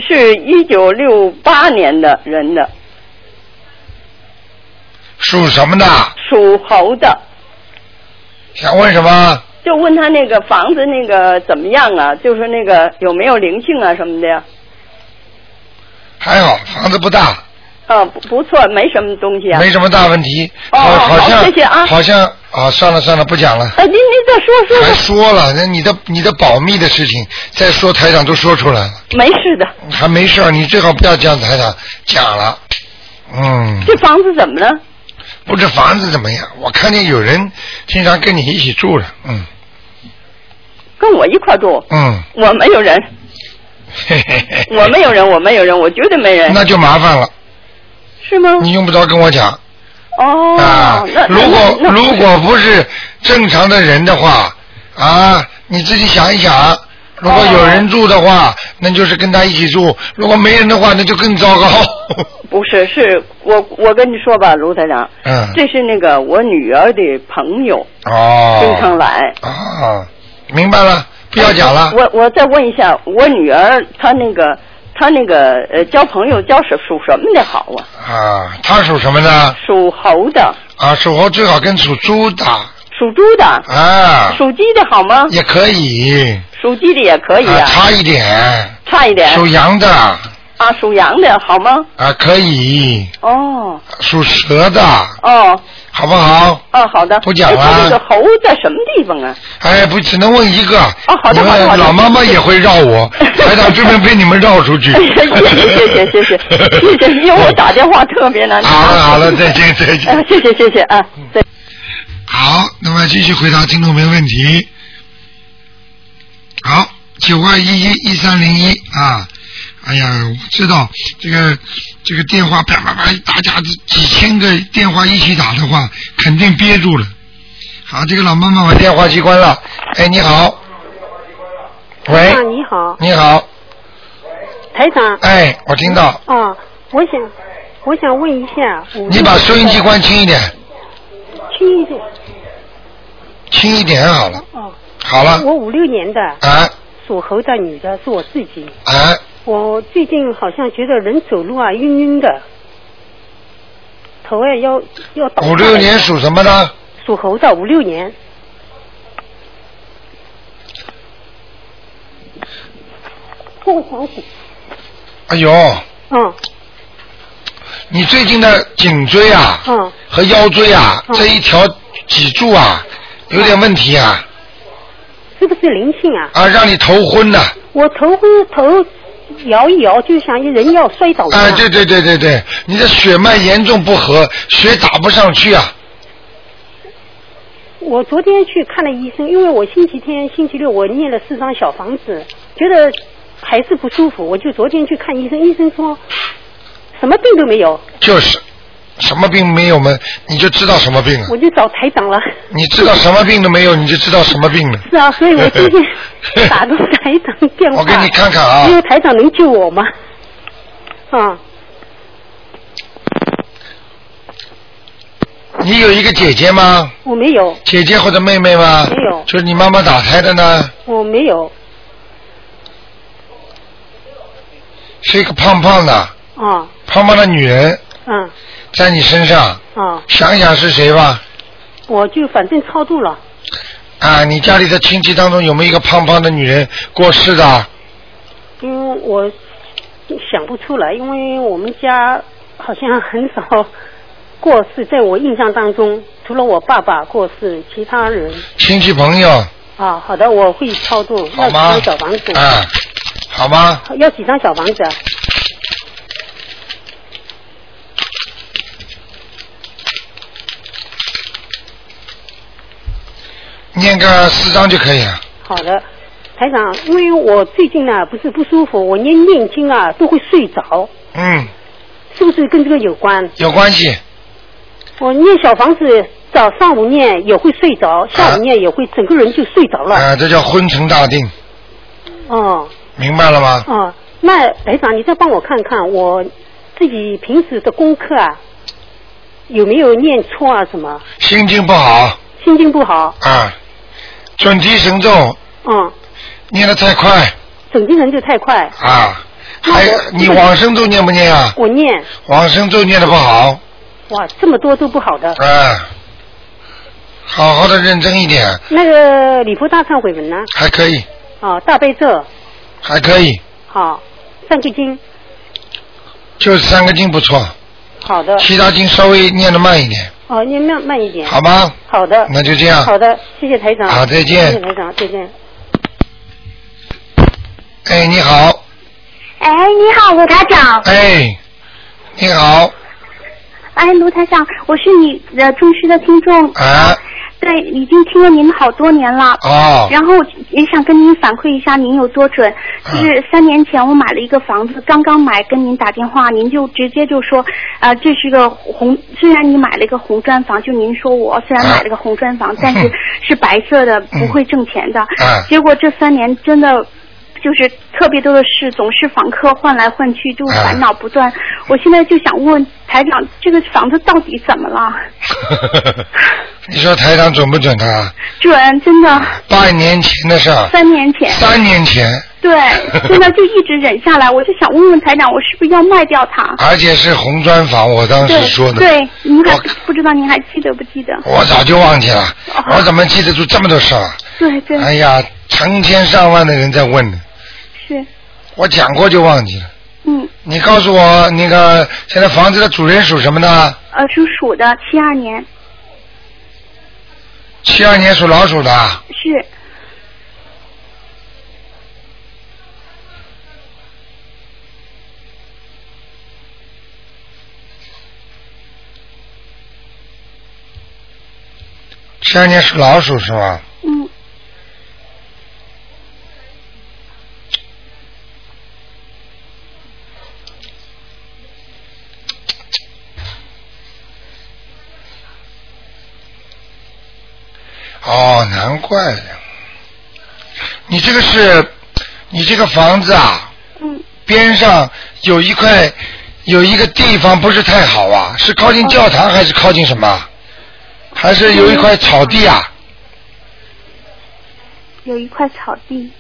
是一九六八年的人的。属什么的？属猴的。想问什么？就问他那个房子那个怎么样啊？就是那个有没有灵性啊什么的呀？还好，房子不大。嗯，不不错，没什么东西啊。没什么大问题。哦，好像谢谢啊。好像啊，算了算了，不讲了。哎，您您再说说。还说了，那你的你的保密的事情，再说台长都说出来了。没事的。还没事你最好不要讲台长讲了。嗯。这房子怎么了？不知房子怎么样？我看见有人经常跟你一起住了，嗯。跟我一块住。嗯。我没有人。嘿嘿嘿。我没有人，我没有人，我绝对没人。那就麻烦了。是吗？你用不着跟我讲。哦。啊，如果如果不是正常的人的话，啊，你自己想一想，如果有人住的话，那就是跟他一起住；如果没人的话，那就更糟糕。不是，是我我跟你说吧，卢台长。嗯。这是那个我女儿的朋友。哦。经常来。啊，明白了，不要讲了。我我再问一下，我女儿她那个。她那个呃，交朋友交是属什么的好啊？啊，她属什么呢？属猴的。啊，属猴最好跟属猪的。属猪的。啊。属鸡的好吗？也可以。属鸡的也可以啊。差一点。差一点。属羊的。啊属羊的好吗？啊可以。哦。属蛇的。哦。好不好？哦好的。不讲了。这个猴在什么地方啊？哎不只能问一个。哦好的老妈妈也会绕我。来到这边被你们绕出去。谢谢谢谢谢谢谢谢。因为我打电话特别难。好了好了再见再见。谢谢谢谢啊再好，那么继续回答听众没问题。好，九二一一一三零一啊，哎呀，我知道这个这个电话啪啪啪，大家几千个电话一起打的话，肯定憋住了。好，这个老妈妈把电话机关了。哎，你好。喂啊，，你好，你好，台长。哎，我听到，啊，我想，我想问一下，你把收音机关轻一点，轻一点。轻一点好了，哦，好了，我五六年的，啊属猴的女的，是我自己。哎，我最近好像觉得人走路啊晕晕的，头啊要要倒。五六年属什么的？属猴的，五六年。这个想起，哎呦，嗯你最近的颈椎啊嗯，和腰椎啊嗯这一条脊柱啊有点问题啊是不是灵性啊？啊，让你头昏的。我头昏头摇一摇，就像一人要摔倒一样。哎，对对对对对，你的血脉严重不和，血打不上去啊。我昨天去看了医生，因为我星期天、星期六我念了四张小房子，觉得还是不舒服，我就昨天去看医生，医生说什么病都没有，就是，什么病没有嘛，你就知道什么病了。我就找台长了。你知道什么病都没有，你就知道什么病了。是啊，所以我今天 打的台长电话。我给你看看啊因为台长能救我吗？啊，你有一个姐姐吗？我没有，姐姐或者妹妹吗？没有就是你妈妈打胎的呢，我没有。是一个胖胖的、啊，胖胖的女人嗯，在你身上，啊，想想是谁吧？我就反正超度了。啊，你家里的亲戚当中有没有一个胖胖的女人过世的？因为我想不出来，因为我们家好像很少 过世，在我印象当中，除了我爸爸过世，其他人亲戚朋友，啊，好的，我会超度，要几好吗张小房子？？啊，好吗？要几张小房子啊？念个四张就可以了。好的，台长，因为我最近呢不是不舒服，我念念经啊都会睡着，嗯，是不是跟这个有关？有关系。我念小房子，早上午念也会睡着，下午念也会，整个人就睡着了。啊，这叫昏沉大定，哦明白了吗？哦，那台长，你再帮我看看我自己平时的功课啊，有没有念错啊？什么心经不好心经不好？啊，准提神咒。嗯，念得太快。准提神咒太快。啊，还你往生咒念不念啊？我念。往生咒念得不好，哇，这么多都不好的。啊，好好的认真一点，那个礼佛大忏悔文呢？还可以，哦，大悲咒。还可以，好，三个经。就是三个经不错，好的。其他经稍微念得慢一点，哦，您慢慢一点。好吗？好的。那就这样好的，谢谢台长。好再见谢谢台长，再见。哎，你好，哎，你好，卢台长。哎，你好，哎，卢台长，我是你的忠实的听众。啊，对，已经听了您好多年了。哦，然后也想跟您反馈一下，您有多准。就是三年前我买了一个房子，刚刚买，跟您打电话，您就直接就说，啊、这是个红，虽然你买了一个红砖房，就您说我虽然买了个红砖房，但是是白色的，不会挣钱的。啊结果这三年真的。就是特别多的事，总是访客换来换去，就烦恼不断。我现在就想问台长，这个房子到底怎么了？你说台长准不准啊？准，真的，半年前的事儿，三年前。三年前，对，真的就一直忍下来，我就想问问台长，我是不是要卖掉它？而且是红砖房，我当时说的。对，您还不知道您还记得不记得？我早就忘记了，哦我怎么记得住这么多事儿啊？对对，哎呀，成千上万的人在问呢，是，我讲过就忘记了。嗯，你告诉我，那个现在房子的主人属什么呢？呃，属鼠的，七二年，七二年属老鼠的，是七二年属老鼠是吧？哦，难怪了。你这个是，你这个房子啊，嗯边上有一块有一个地方不是太好啊，是靠近教堂还是靠近什么？还是有一块草地啊？有一块草地，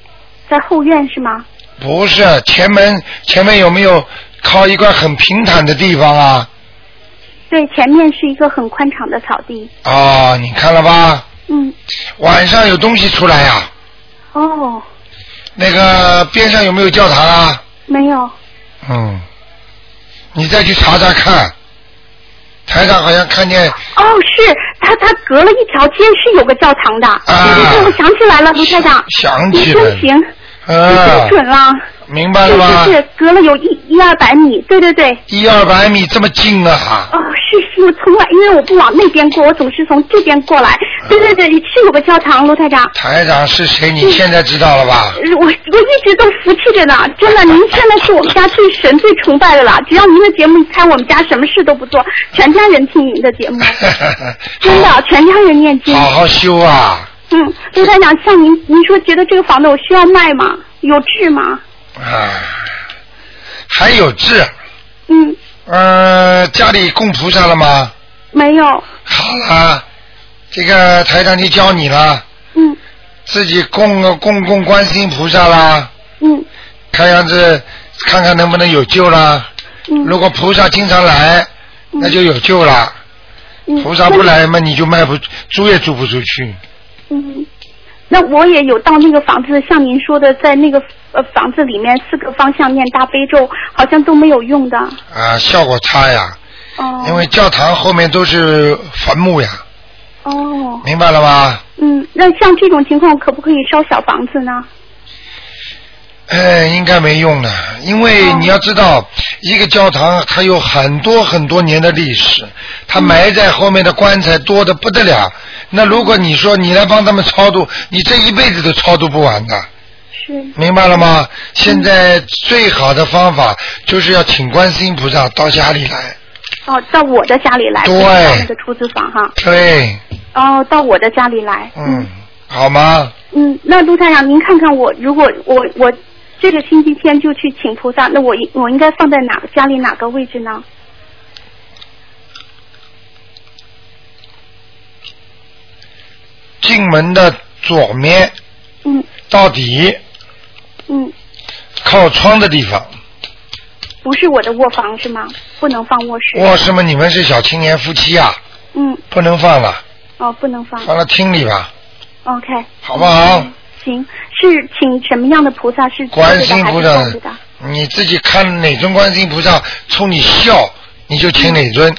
在后院是吗？不是，前门前面有没有靠一块很平坦的地方啊？对，前面是一个很宽敞的草地。哦，你看了吧？嗯，晚上有东西出来呀、哦，那个边上有没有教堂啊？没有。嗯，你再去查查看。台上好像看见哦，是他，他隔了一条街是有个教堂的。啊对对对，我想起来了，卢台长。你想起来了真行，你啊真，准了。明白了吗是？是，隔了有一一二百米。对对对。一二百米这么近啊！哦，是是，我从来因为我不往那边过，我总是从这边过来。对对对，是有个教堂，卢台长。台长是谁？你现在知道了吧？呃我我一直都服气着呢，真的，您现在是我们家最神、最崇拜的了。只要您的节目一开，我们家什么事都不做，全家人听您的节目，真的，全家人念经。好好修啊！嗯，卢台长，像您，您说觉得这个房子我需要卖吗？有治吗？啊，还有痣。嗯，呃，家里供菩萨了吗？没有。好了，这个台长就教你了。嗯。自己供供供观世音菩萨啦。嗯。看样子，看看能不能有救啦。嗯。如果菩萨经常来，那就有救了。嗯菩萨不来嘛，你就卖不租也租不出去。嗯，那我也有到那个房子，像您说的，在那个呃房子里面四个方向念大悲咒，好像都没有用的。啊，效果差呀，哦。因为教堂后面都是坟墓呀，哦。明白了吗？嗯，那像这种情况，可不可以烧小房子呢？哎，应该没用的，因为你要知道，一个教堂它有很多很多年的历史，它埋在后面的棺材多的不得了。那如果你说你来帮他们超度，你这一辈子都超度不完的，是。明白了吗？现在最好的方法就是要请观世音菩萨到家里来，哦，到我的家里来，对那个出资房哈。对，哦，到我的家里来。嗯，好吗？嗯，那陆太长，您看看我，如果我我这个星期天就去请菩萨，那我应我应该放在哪家里哪个位置呢？进门的左面嗯到底嗯，靠窗的地方，不是我的卧房是吗？不能放卧室。卧室嘛，你们是小青年夫妻啊，嗯，不能放了，哦，不能放。放到厅里吧，OK。好不好？行，是请什么样的菩萨？是坐观音菩萨你自己看哪尊观世音菩萨冲你笑，你就请哪尊，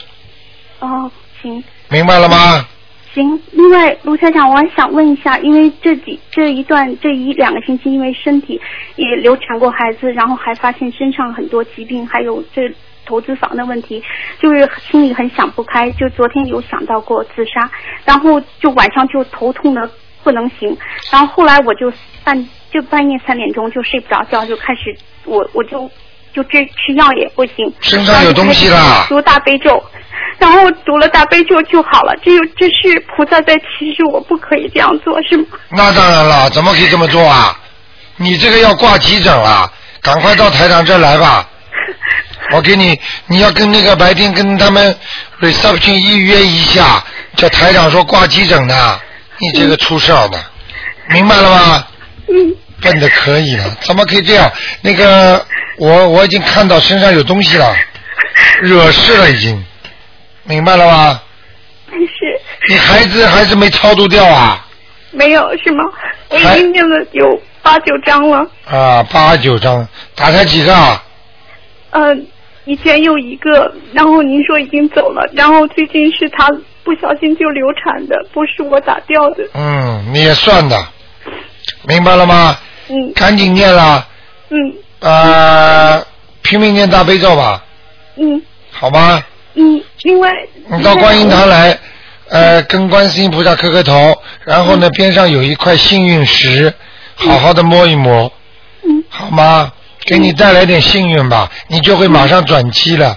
哦，行明白了吗？行。另外，卢台长，我还想问一下，因为这几这一段这一两个星期，因为身体也流产过孩子，然后还发现身上很多疾病，还有这投资房的问题，就是心里很想不开。就昨天有想到过自杀，然后就晚上就头痛的不能行，然后后来我就半就半夜三点钟就睡不着觉，就开始我我就就这吃药也不行，身上有东西啦然后就开始读大悲咒，然后读了大悲咒就好了。这有这是菩萨在提示我不可以这样做，是吗？那当然了，怎么可以这么做啊？你这个要挂急诊了，赶快到台长这儿来吧。我给你，你要跟那个白天跟他们 reception 预约一下，叫台长说挂急诊的，你这个出事儿的，明白了吗？嗯。笨的可以了，怎么可以这样？那个，我我已经看到身上有东西了，惹事了已经，明白了吗？是你孩子还是没超度掉啊？没有是吗？我已经念了有八九章了，啊，八九张，打开几个啊？呃，以前有一个，然后您说已经走了，然后最近是他不不小心就流产的，不是我打掉的。嗯，你也算的，明白了吗？嗯。赶紧念了，嗯。呃，拼命念大悲咒吧，嗯。好吗？嗯，另外。你到观音堂来，呃，跟观世音菩萨磕磕头，然后呢，嗯。边上有一块幸运石，好好的摸一摸，嗯。好吗？给你带来点幸运吧，你就会马上转机了。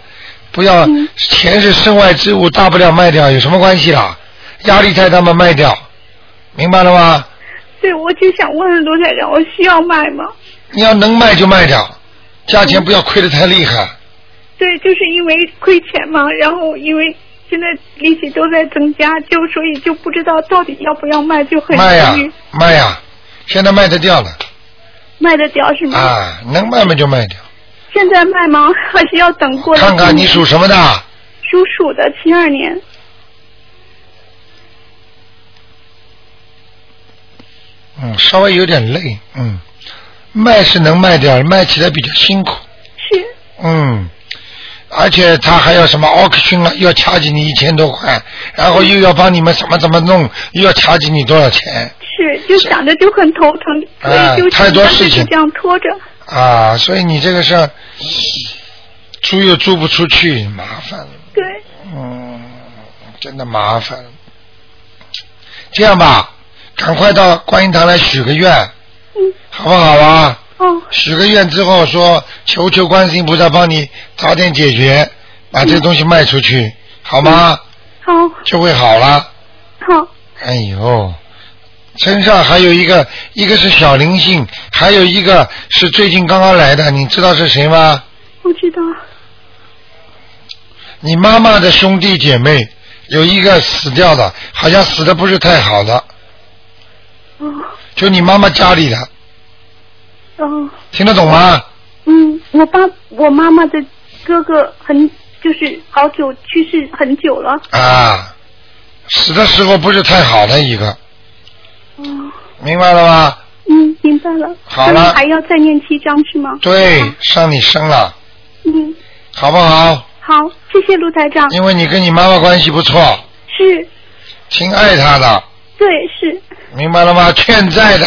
不要，嗯钱是身外之物，大不了卖掉，有什么关系啦？压力太大嘛，卖掉，明白了吗？对，我就想问卢台长，我需要卖吗？你要能卖就卖掉，价钱不要亏得太厉害。对，就是因为亏钱嘛，然后因为现在利息都在增加，就所以就不知道到底要不要卖，就很卖呀卖呀，现在卖得掉了卖得掉是吗？啊，能卖嘛就卖掉。现在卖吗？还是要等过了？看看你属什么的？属鼠的，七二年。嗯，稍微有点累，嗯，卖是能卖掉，卖起来比较辛苦，是，嗯，而且他还要什么 auction 啊，又要掐紧你一千多块，然后又要帮你们怎么怎么弄，又要掐紧你多少钱是，就想着就很头疼，所哎以就太多事情就这样拖着。啊，所以你这个事儿租又租不出去，麻烦，对，嗯，真的麻烦。这样吧，赶快到观音堂来许个愿，嗯，好不好啊？哦，许个愿之后说，求求观世音菩萨帮你早点解决，把这东西卖出去，好吗？好，就会好了。好，哎呦，身上还有一个，一个是小灵性，还有一个是最近刚刚来的，你知道是谁吗？不知道。你妈妈的兄弟姐妹有一个死掉的，好像死的不是太好的，哦，就你妈妈家里的，哦，听得懂吗？嗯，我爸我妈妈的哥哥很就是好久去世很久了。啊，死的时候不是太好的一个，哦，明白了吗？嗯，明白了。好了还要再念七章是吗？对，上你身了，嗯，好不好？好，谢谢陆台长。因为你跟你妈妈关系不错，是，挺爱她的，对，是明白了吗？欠债的，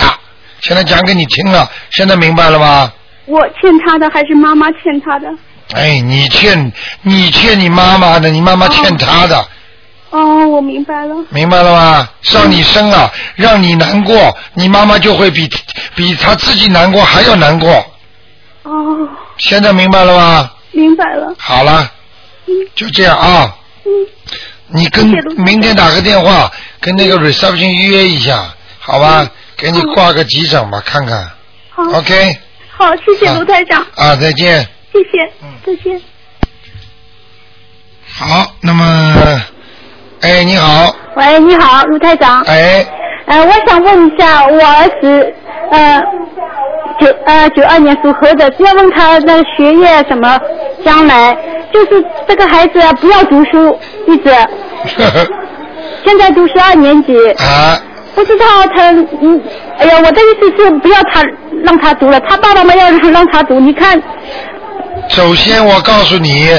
现在讲给你听了，现在明白了吗？我欠他的还是妈妈欠他的？哎，你欠你欠你妈妈的，你妈妈欠她的，哦，我明白了。明白了吗？让你生啊，让你难过，你妈妈就会比比她自己难过还要难过。哦，现在明白了吗？明白了。好了，嗯就这样啊。嗯，你跟明天打个电话跟那个 reception 预约一下，好吧？给你挂个急诊吧，看看。好，OK，好，谢谢卢台长，啊，再见。谢谢嗯，再见。好，那么，哎，你好，喂，你好，卢台长。哎，呃，我想问一下，我儿子，呃，九呃九二年属猴的，不要问他的学业什么，将来就是这个孩子啊不要读书，一直。现在读十二年级，啊，不知道他嗯，哎呀，我的意思是不要他让他读了，他爸爸妈妈要让让他读，你看。首先我告诉你，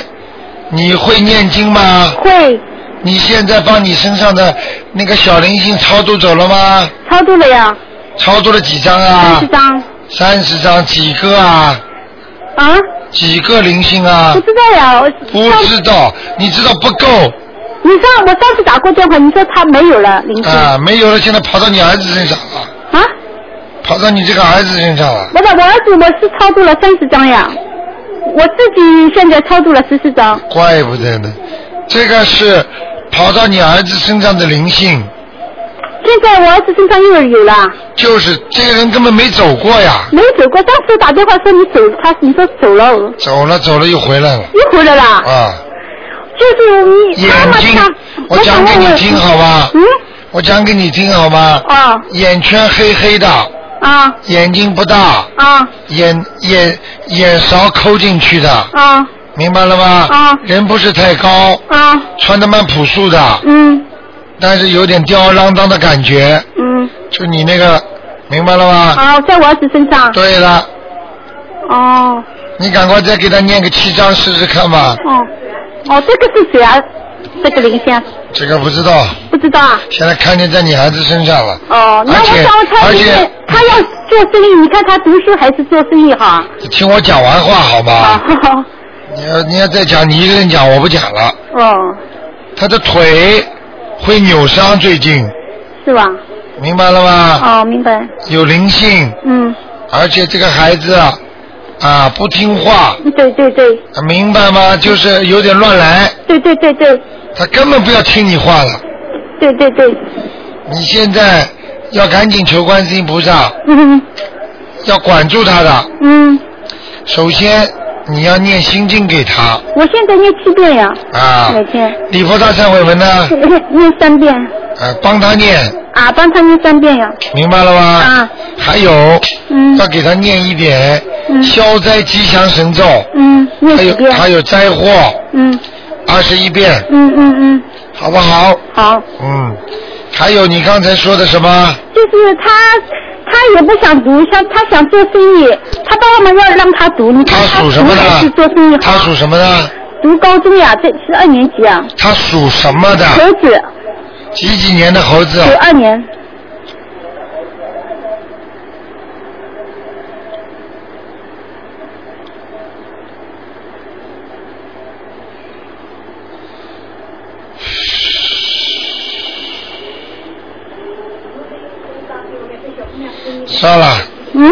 你会念经吗？会你现在帮你身上的那个小灵性超度走了吗？超度了呀，超度了几张啊三啊十？张三十张，几个啊？啊，几个灵性啊不？知道呀，我不知道，你知道不够你上我上次打过电话，你说他没有了灵性啊，没有了，现在跑到你儿子身上了，啊？跑到你这个儿子身上了。不是，我儿子我是超度了三十张呀，我自己现在超度了十四张。怪不得呢，这个是跑到你儿子身上的灵性，现在我儿子身上又有了，就是这个人根本没走过呀，没走过。当时打电话说你走，他你说走了，走了走了又回来了。又回来了。啊。就是你妈眼睛我讲给你听好吧？嗯，我讲给你听好吗？啊。眼圈黑黑的，啊。眼睛不大，啊。眼眼眼勺抠进去的，啊明白了吗？啊人不是太高，啊，穿的蛮朴素的，嗯但是有点吊儿郎当的感觉，嗯，就你那个，明白了吗？啊，在我儿子身上。对了，哦你赶快再给他念个七章试试看吧。哦哦，这个是谁啊？这个灵性这个不知道，不知道啊。现在看见在你孩子身上了。哦，那我想他而且他要做生意，你看他读书还是做生意哈？你听我讲完话好吗？啊，你要你要再讲，你一个人讲，我不讲了。哦，他的腿会扭伤，最近是吧？明白了吗？哦，明白。有灵性，嗯，而且这个孩子啊啊不听话，对对对明白吗？就是有点乱来，对对对对他根本不要听你话了。对对对，你现在要赶紧求观世音菩萨，嗯要管住他的。嗯，首先你要念心经给他。我现在念七遍呀，啊，每天。礼佛大忏悔文呢，念念三遍。呃，帮他念，啊，帮他念三遍呀。明白了吗？啊，还有，嗯。要给他念一点嗯。消灾吉祥神咒，嗯，念还有？还有灾祸。嗯。二十一遍，嗯嗯嗯，好不好？好，嗯，还有你刚才说的什么？就是他他也不想读，想他想做生意，他爸爸妈妈要让他读，你看他属什么读还是的做生意？他属什么的？读高中呀，这是二年级啊，他属什么的？猴子，几几年的猴子？九二年。算了，嗯，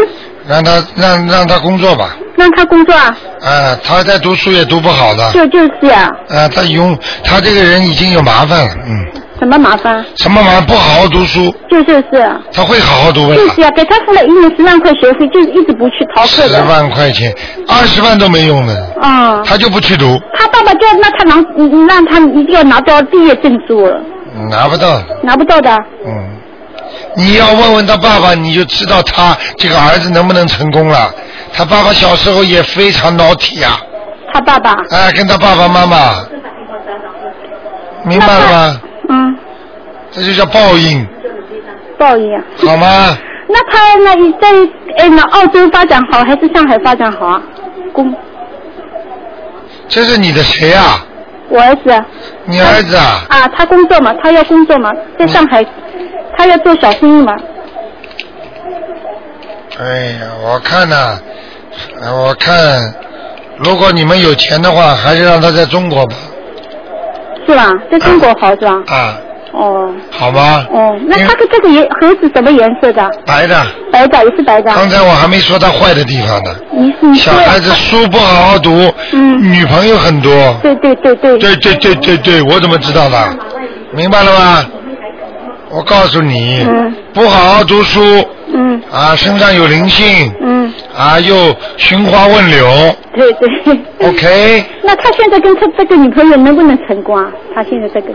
让他让让他工作吧。让他工作啊，啊，他在读书也读不好的。就就是啊、啊，他有他这个人已经有麻烦了，嗯，什么麻烦？什么麻烦？不好好读书，就就是啊，他会好好读的。就是啊、给他付了一年十万块学费，就是一直不去逃课十。万块钱，二十万都没用的，啊、他就不去读，他爸爸就要让他拿，嗯让他一定要拿到毕业证书，拿不到，拿不到的。嗯。你要问问他爸爸，你就知道他这个儿子能不能成功了。他爸爸小时候也非常 naughty 体啊、他爸爸。哎，跟他爸爸妈妈，明白了吗？嗯，这就叫报应，报应啊。好吗？那他那在哎那澳洲发展好还是上海发展好啊？工，这是你的谁啊？我儿子。你儿子啊？啊，他工作嘛，他要工作嘛，在上海，他要做小生意吗。哎呀，我看呐、呃我看，如果你们有钱的话，还是让他在中国吧，是吧？在中国好是吧？啊，哦好吗？哦，那他的这个颜盒子什么颜色的？白的。白的也是白的。刚才我还没说他坏的地方呢。你你小孩子书不好好读，嗯女朋友很多。对对对对。对对对对对，我怎么知道的？明白了吗？我告诉你，嗯不好好读书嗯啊，身上有灵性嗯，啊，又寻花问柳对对。，OK？那他现在跟他这个女朋友能不能成功啊？他现在这个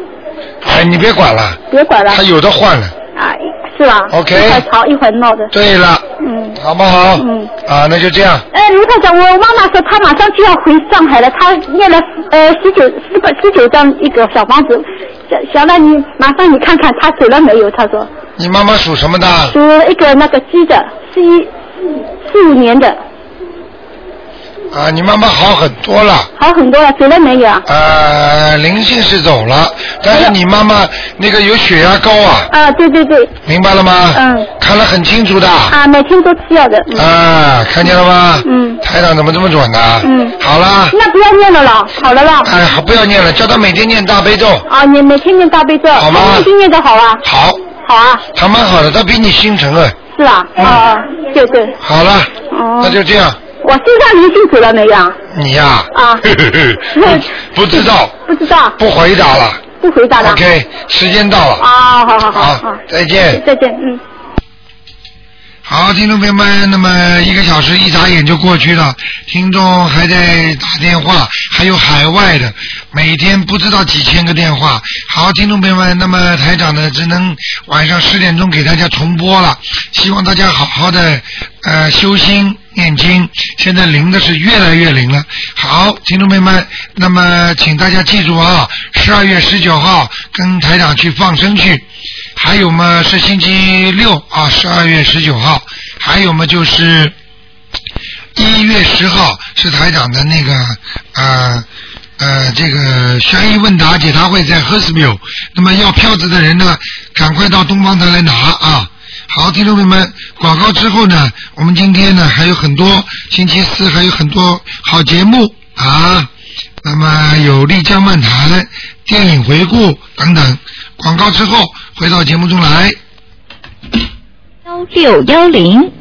哎，你别管了，别管了他有的换了。啊，是吧 OK 一会儿吵一会儿闹的。对了，嗯。好不好？嗯。啊，那就这样。哎，卢太长，我妈妈说她马上就要回上海了，她念了呃十九十八十九张一个小房子，想想让你麻烦你看看她走了没有？她说你妈妈属什么的？属一个那个鸡的，是一四五年的，啊，你妈妈好很多了。好很多了，走了没有啊？呃，灵性是走了，但是你妈妈那个有血压高啊，啊，对对对，明白了吗？嗯。看得很清楚的。啊，每天都吃药的。嗯啊，看见了吗？嗯。台长怎么这么准呢？嗯。好了。那不要念了啦，好了啦。哎，好，不要念了，叫他每天念大悲咒。啊，你每天念大悲咒，好吗他念经念的好啊。好。好啊。他蛮好的，他比你心诚啊。是啊，啊啊，对对。好了，哦。那就这样。我身上灵性走了没有啊？你呀、啊不 不知道，不知道，不回答了。不回答了。OK，时间到了。啊，好好好好好，再见。再见，嗯。好，听众朋友们，那么一个小时一眨眼就过去了，听众还在打电话，还有海外的，每天不知道几千个电话。好，听众朋友们，那么台长呢，只能晚上十点钟给大家重播了，希望大家好好的呃修心念经，现在灵的是越来越灵了。好，听众朋友们，那么请大家记住啊，十二月十九号跟台长去放生去。还有嘛是星期六啊，十二月十九号，还有嘛就是一月十号是台长的那个呃呃这个悬疑问答解答会在 h e r s v i l 那么要票子的人呢，赶快到东方台来拿啊。好，听众朋友们，广告之后呢，我们今天呢还有很多星期四还有很多好节目啊。那么有丽江漫谈、电影回顾等等。广告之后回到节目中来。幺六幺零。